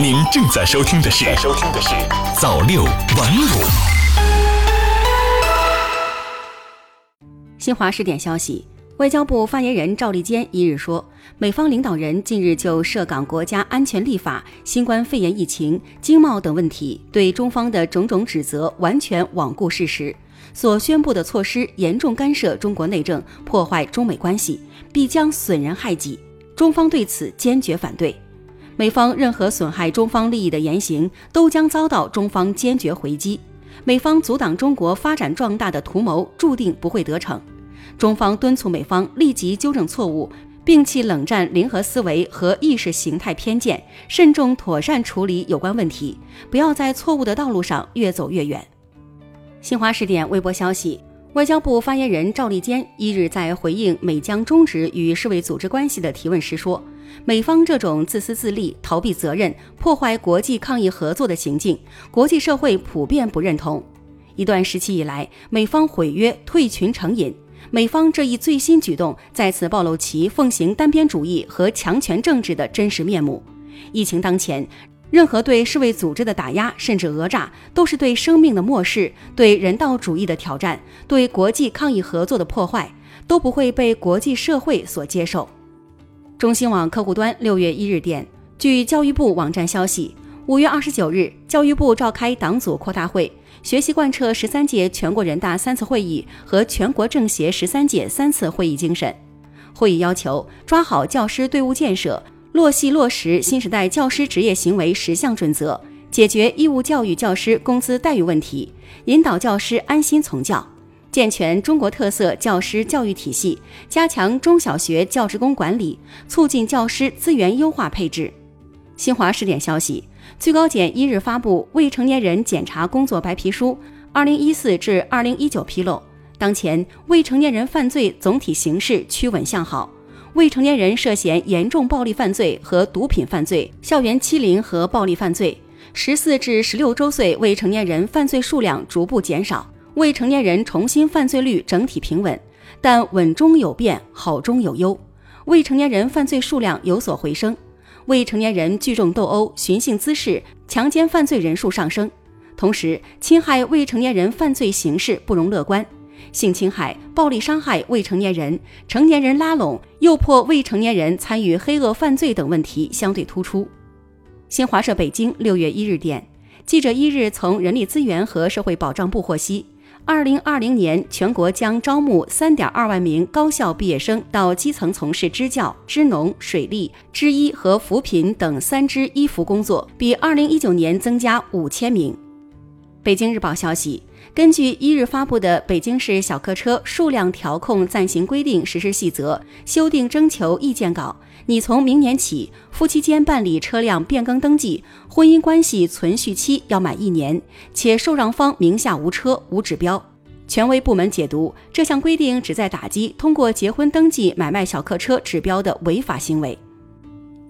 您正在收听的是收听的是早六晚五。新华视点消息，外交部发言人赵立坚一日说，美方领导人近日就涉港国家安全立法、新冠肺炎疫情、经贸等问题，对中方的种种指责完全罔顾事实，所宣布的措施严重干涉中国内政，破坏中美关系，必将损人害己。中方对此坚决反对。美方任何损害中方利益的言行，都将遭到中方坚决回击。美方阻挡中国发展壮大的图谋，注定不会得逞。中方敦促美方立即纠正错误，摒弃冷战零和思维和意识形态偏见，慎重妥善处理有关问题，不要在错误的道路上越走越远。新华视点微博消息。外交部发言人赵立坚一日在回应美将终止与世卫组织关系的提问时说：“美方这种自私自利、逃避责任、破坏国际抗疫合作的行径，国际社会普遍不认同。一段时期以来，美方毁约、退群成瘾，美方这一最新举动再次暴露其奉行单边主义和强权政治的真实面目。疫情当前。”任何对世卫组织的打压甚至讹诈，都是对生命的漠视，对人道主义的挑战，对国际抗疫合作的破坏，都不会被国际社会所接受。中新网客户端六月一日电，据教育部网站消息，五月二十九日，教育部召开党组扩大会，学习贯彻十三届全国人大三次会议和全国政协十三届三次会议精神。会议要求抓好教师队伍建设。落细落实新时代教师职业行为十项准则，解决义务教育教师工资待遇问题，引导教师安心从教，健全中国特色教师教育体系，加强中小学教职工管理，促进教师资源优化配置。新华视点消息，最高检一日发布《未成年人检查工作白皮书（二零一四至二零一九）》披露，当前未成年人犯罪总体形势趋稳向好。未成年人涉嫌严重暴力犯罪和毒品犯罪、校园欺凌和暴力犯罪，十四至十六周岁未成年人犯罪数量逐步减少，未成年人重新犯罪率整体平稳，但稳中有变，好中有优。未成年人犯罪数量有所回升，未成年人聚众斗殴、寻衅滋事、强奸犯罪人数上升，同时侵害未成年人犯罪形势不容乐观。性侵害、暴力伤害未成年人、成年人拉拢、诱迫未成年人参与黑恶犯罪等问题相对突出。新华社北京六月一日电，记者一日从人力资源和社会保障部获悉，二零二零年全国将招募三点二万名高校毕业生到基层从事支教、支农、水利、支医和扶贫等三支一扶工作，比二零一九年增加五千名。北京日报消息。根据一日发布的《北京市小客车数量调控暂行规定实施细则》修订征求意见稿，拟从明年起，夫妻间办理车辆变更登记，婚姻关系存续期要满一年，且受让方名下无车无指标。权威部门解读，这项规定旨在打击通过结婚登记买卖小客车指标的违法行为。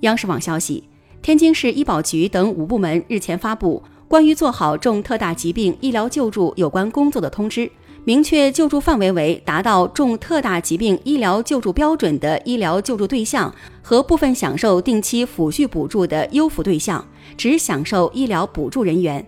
央视网消息，天津市医保局等五部门日前发布。关于做好重特大疾病医疗救助有关工作的通知，明确救助范围为达到重特大疾病医疗救助标准的医疗救助对象和部分享受定期抚恤补助的优抚对象，只享受医疗补助人员。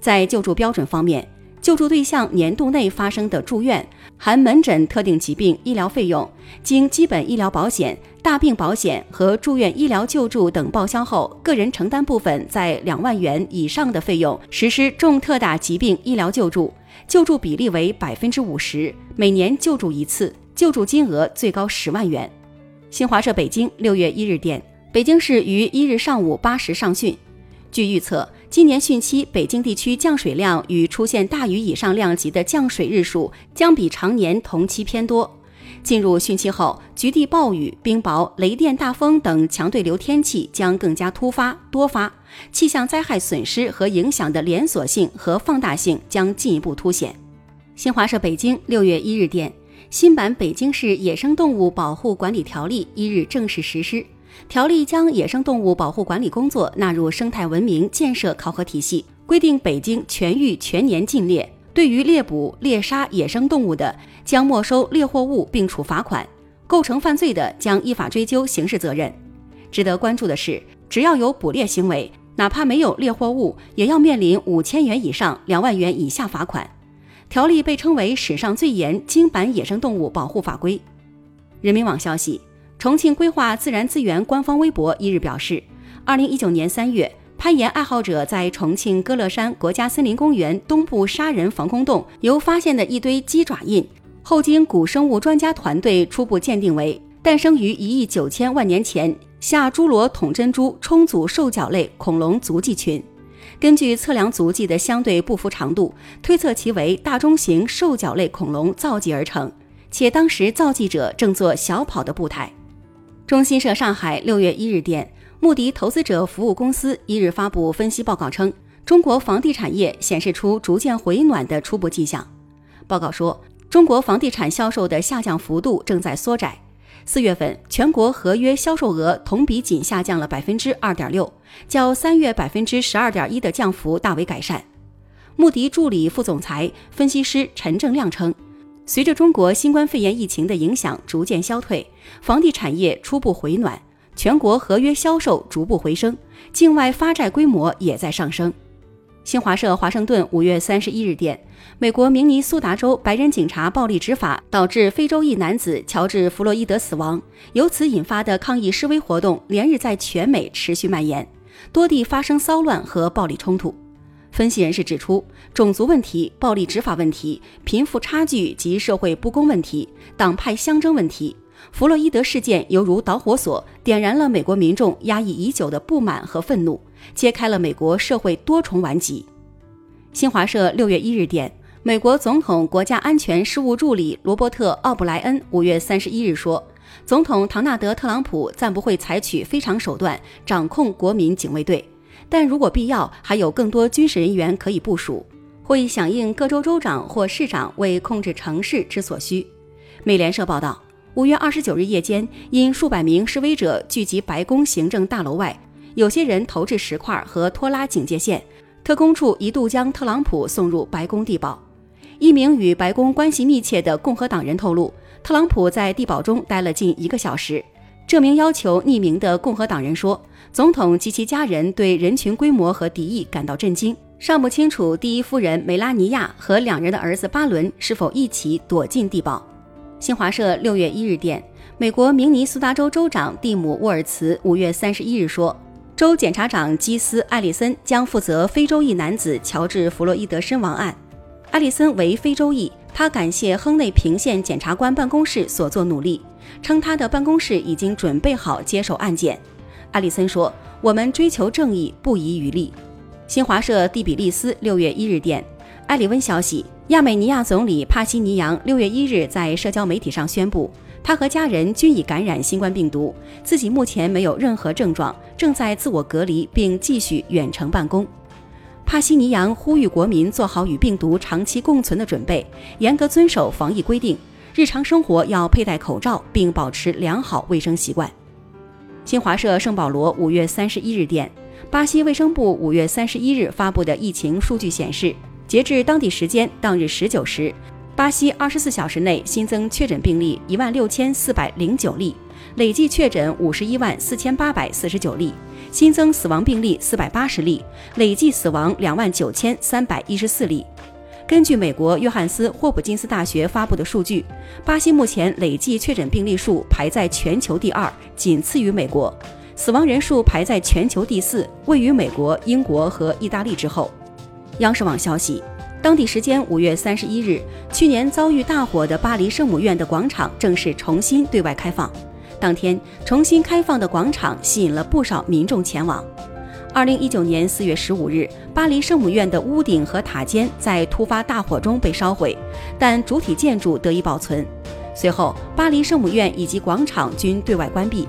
在救助标准方面，救助对象年度内发生的住院（含门诊特定疾病医疗费用），经基本医疗保险、大病保险和住院医疗救助等报销后，个人承担部分在两万元以上的费用，实施重特大疾病医疗救助，救助比例为百分之五十，每年救助一次，救助金额最高十万元。新华社北京六月一日电，北京市于一日上午八时上汛，据预测。今年汛期，北京地区降水量与出现大雨以上量级的降水日数将比常年同期偏多。进入汛期后，局地暴雨、冰雹、雷电、大风等强对流天气将更加突发多发，气象灾害损失和影响的连锁性和放大性将进一步凸显。新华社北京六月一日电，新版《北京市野生动物保护管理条例》一日正式实施。条例将野生动物保护管理工作纳入生态文明建设考核体系，规定北京全域全年禁猎。对于猎捕、猎杀野生动物的，将没收猎获物并处罚款；构成犯罪的，将依法追究刑事责任。值得关注的是，只要有捕猎行为，哪怕没有猎获物，也要面临五千元以上两万元以下罚款。条例被称为史上最严金版野生动物保护法规。人民网消息，重庆规划自然资源官方微博一日表示，二零一九年三月，攀岩爱好者在重庆歌乐山国家森林公园东部杀人防空洞由发现的一堆鸡爪印，后经古生物专家团队初步鉴定为诞生于一亿九千万年前。下侏罗统珍珠冲组兽脚类恐龙足迹群，根据测量足迹的相对不符长度，推测其为大中型兽脚类恐龙造迹而成，且当时造迹者正做小跑的步态。中新社上海六月一日电，穆迪投资者服务公司一日发布分析报告称，中国房地产业显示出逐渐回暖的初步迹象。报告说，中国房地产销售的下降幅度正在缩窄。四月份全国合约销售额同比仅下降了百分之二点六，较三月百分之十二点一的降幅大为改善。穆迪助理副总裁分析师陈正亮称，随着中国新冠肺炎疫情的影响逐渐消退，房地产业初步回暖，全国合约销售逐步回升，境外发债规模也在上升。新华社华盛顿五月三十一日电，美国明尼苏达州白人警察暴力执法导致非洲裔男子乔治·弗洛伊德死亡，由此引发的抗议示威活动连日在全美持续蔓延，多地发生骚乱和暴力冲突。分析人士指出，种族问题、暴力执法问题、贫富差距及社会不公问题、党派相争问题，弗洛伊德事件犹如导火索，点燃了美国民众压抑已久的不满和愤怒。揭开了美国社会多重顽疾。新华社六月一日电，美国总统国家安全事务助理罗伯特·奥布莱恩五月三十一日说，总统唐纳德·特朗普暂不会采取非常手段掌控国民警卫队，但如果必要，还有更多军事人员可以部署，会响应各州州长或市长为控制城市之所需。美联社报道，五月二十九日夜间，因数百名示威者聚集白宫行政大楼外。有些人投掷石块和拖拉警戒线，特工处一度将特朗普送入白宫地堡。一名与白宫关系密切的共和党人透露，特朗普在地堡中待了近一个小时。这名要求匿名的共和党人说，总统及其家人对人群规模和敌意感到震惊，尚不清楚第一夫人梅拉尼亚和两人的儿子巴伦是否一起躲进地堡。新华社六月一日电，美国明尼苏达州州长蒂姆·沃尔茨五月三十一日说。州检察长基斯·艾利森将负责非洲裔男子乔治·弗洛伊德身亡案。艾利森为非洲裔，他感谢亨内平县检察官办公室所做努力，称他的办公室已经准备好接手案件。艾利森说：“我们追求正义，不遗余力。”新华社蒂比利斯六月一日电，埃里温消息：亚美尼亚总理帕西尼扬六月一日在社交媒体上宣布。他和家人均已感染新冠病毒，自己目前没有任何症状，正在自我隔离并继续远程办公。帕西尼扬呼吁国民做好与病毒长期共存的准备，严格遵守防疫规定，日常生活要佩戴口罩并保持良好卫生习惯。新华社圣保罗五月三十一日电，巴西卫生部五月三十一日发布的疫情数据显示，截至当地时间当日十九时。巴西二十四小时内新增确诊病例一万六千四百零九例，累计确诊五十一万四千八百四十九例，新增死亡病例四百八十例，累计死亡两万九千三百一十四例。根据美国约翰斯霍普金斯大学发布的数据，巴西目前累计确诊病例数排在全球第二，仅次于美国；死亡人数排在全球第四，位于美国、英国和意大利之后。央视网消息。当地时间五月三十一日，去年遭遇大火的巴黎圣母院的广场正式重新对外开放。当天，重新开放的广场吸引了不少民众前往。二零一九年四月十五日，巴黎圣母院的屋顶和塔尖在突发大火中被烧毁，但主体建筑得以保存。随后，巴黎圣母院以及广场均对外关闭。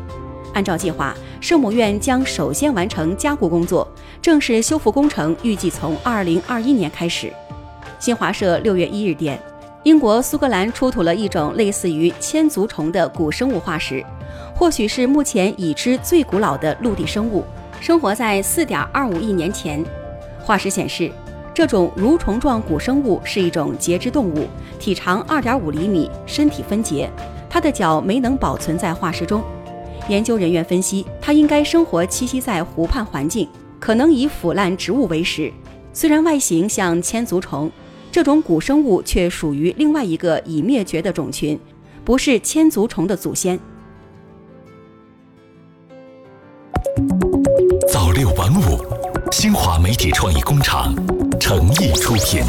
按照计划，圣母院将首先完成加固工作，正式修复工程预计从二零二一年开始。新华社六月一日电，英国苏格兰出土了一种类似于千足虫的古生物化石，或许是目前已知最古老的陆地生物，生活在四点二五亿年前。化石显示，这种蠕虫状古生物是一种节肢动物，体长二点五厘米，身体分节，它的脚没能保存在化石中。研究人员分析，它应该生活栖息在湖畔环境。可能以腐烂植物为食。虽然外形像千足虫，这种古生物却属于另外一个已灭绝的种群，不是千足虫的祖先。早六晚五，新华媒体创意工厂诚意出品。